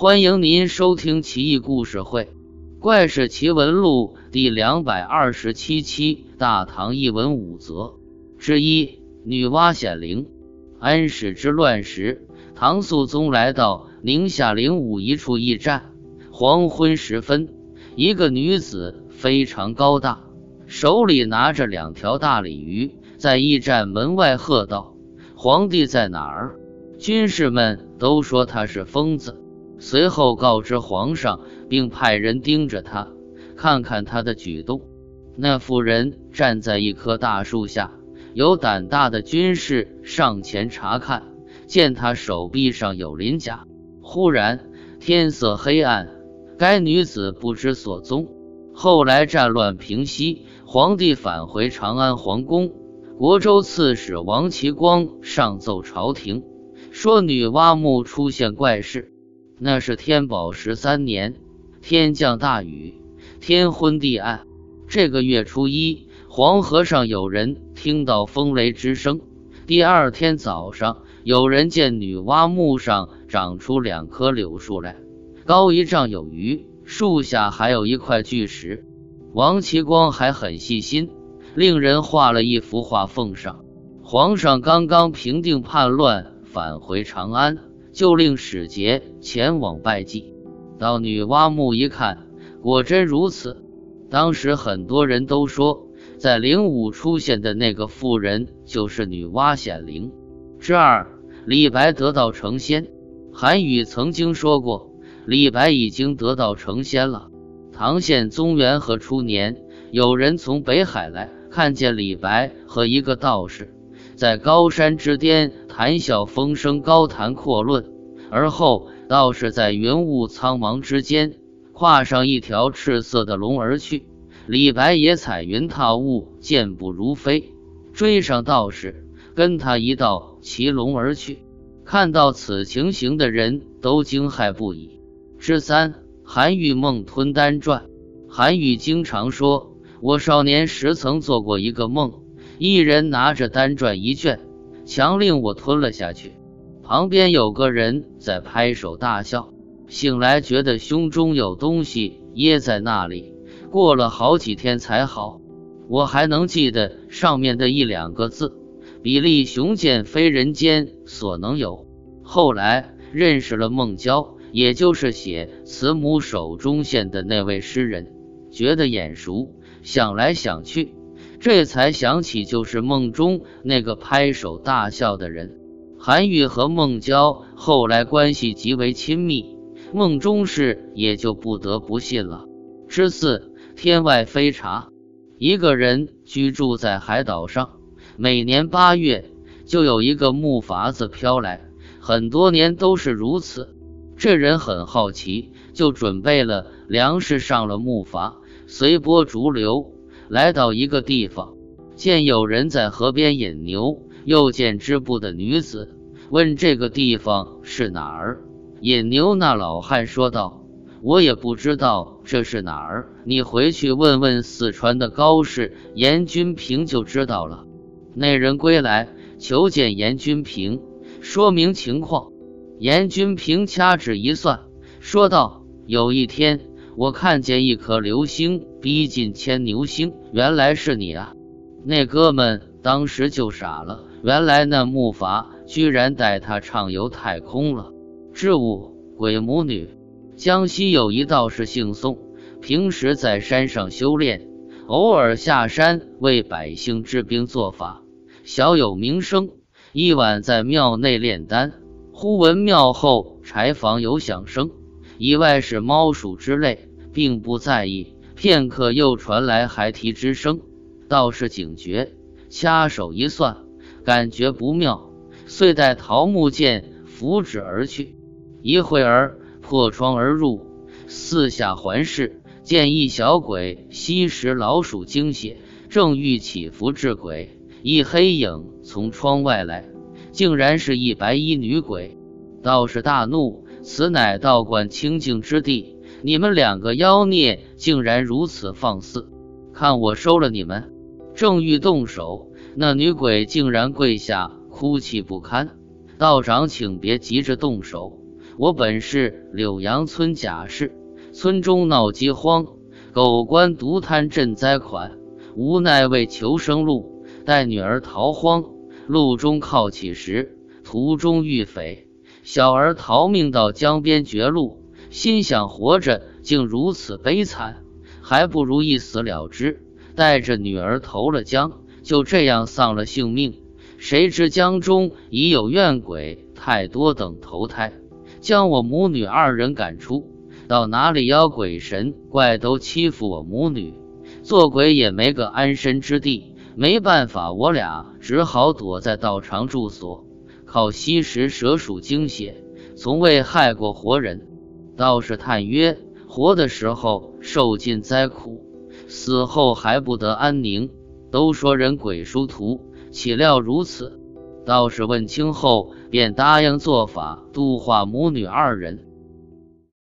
欢迎您收听《奇异故事会·怪事奇闻录》第两百二十七期《大唐异闻五则》之一：女娲显灵。安史之乱时，唐肃宗来到宁夏灵武一处驿站。黄昏时分，一个女子非常高大，手里拿着两条大鲤鱼，在驿站门外喝道：“皇帝在哪儿？”军士们都说她是疯子。随后告知皇上，并派人盯着他，看看他的举动。那妇人站在一棵大树下，有胆大的军士上前查看，见他手臂上有鳞甲。忽然天色黑暗，该女子不知所踪。后来战乱平息，皇帝返回长安皇宫，国州刺史王岐光上奏朝廷，说女娲墓出现怪事。那是天宝十三年，天降大雨，天昏地暗。这个月初一，黄河上有人听到风雷之声。第二天早上，有人见女娲墓上长出两棵柳树来，高一丈有余，树下还有一块巨石。王岐光还很细心，令人画了一幅画奉上。皇上刚刚平定叛乱，返回长安。就令使节前往拜祭，到女娲墓一看，果真如此。当时很多人都说，在灵武出现的那个妇人就是女娲显灵。之二，李白得道成仙。韩愈曾经说过，李白已经得道成仙了。唐宪宗元和初年，有人从北海来，看见李白和一个道士。在高山之巅谈笑风生，高谈阔论，而后道士在云雾苍茫之间跨上一条赤色的龙而去。李白也踩云踏雾，健步如飞，追上道士，跟他一道骑龙而去。看到此情形的人都惊骇不已。之三，韩愈梦吞丹传。韩愈经常说：“我少年时曾做过一个梦。”一人拿着单传一卷，强令我吞了下去。旁边有个人在拍手大笑。醒来觉得胸中有东西噎在那里，过了好几天才好。我还能记得上面的一两个字：“比利雄剑非人间所能有。”后来认识了孟郊，也就是写《慈母手中线》的那位诗人，觉得眼熟，想来想去。这才想起，就是梦中那个拍手大笑的人。韩愈和孟郊后来关系极为亲密，梦中事也就不得不信了。之四，天外飞茶。一个人居住在海岛上，每年八月就有一个木筏子飘来，很多年都是如此。这人很好奇，就准备了粮食上了木筏，随波逐流。来到一个地方，见有人在河边引牛，又见织布的女子，问这个地方是哪儿。引牛那老汉说道：“我也不知道这是哪儿，你回去问问四川的高士严君平就知道了。”那人归来求见严君平，说明情况。严君平掐指一算，说道：“有一天。”我看见一颗流星逼近牵牛星，原来是你啊！那哥们当时就傻了，原来那木筏居然带他畅游太空了。之五鬼母女，江西有一道士姓宋，平时在山上修炼，偶尔下山为百姓治病做法，小有名声。一晚在庙内炼丹，忽闻庙后柴房有响声，以外是猫鼠之类。并不在意，片刻又传来孩提之声，道士警觉，掐手一算，感觉不妙，遂带桃木剑扶指而去。一会儿破窗而入，四下环视，见一小鬼吸食老鼠精血，正欲起伏治鬼，一黑影从窗外来，竟然是一白衣女鬼。道士大怒，此乃道观清净之地。你们两个妖孽竟然如此放肆！看我收了你们！正欲动手，那女鬼竟然跪下哭泣不堪。道长，请别急着动手，我本是柳阳村贾氏，村中闹饥荒，狗官独贪赈灾款，无奈为求生路，带女儿逃荒。路中靠乞食，途中遇匪，小儿逃命到江边绝路，心想活着竟如此悲惨，还不如一死了之，带着女儿投了江，就这样丧了性命。谁知江中已有怨鬼太多等投胎，将我母女二人赶出。到哪里妖鬼神怪都欺负我母女，做鬼也没个安身之地。没办法，我俩只好躲在道场住所，靠吸食蛇鼠精血，从未害过活人。道士叹曰：“活的时候受尽灾苦，死后还不得安宁。都说人鬼殊途，岂料如此。”道士问清后，便答应做法度化母女二人。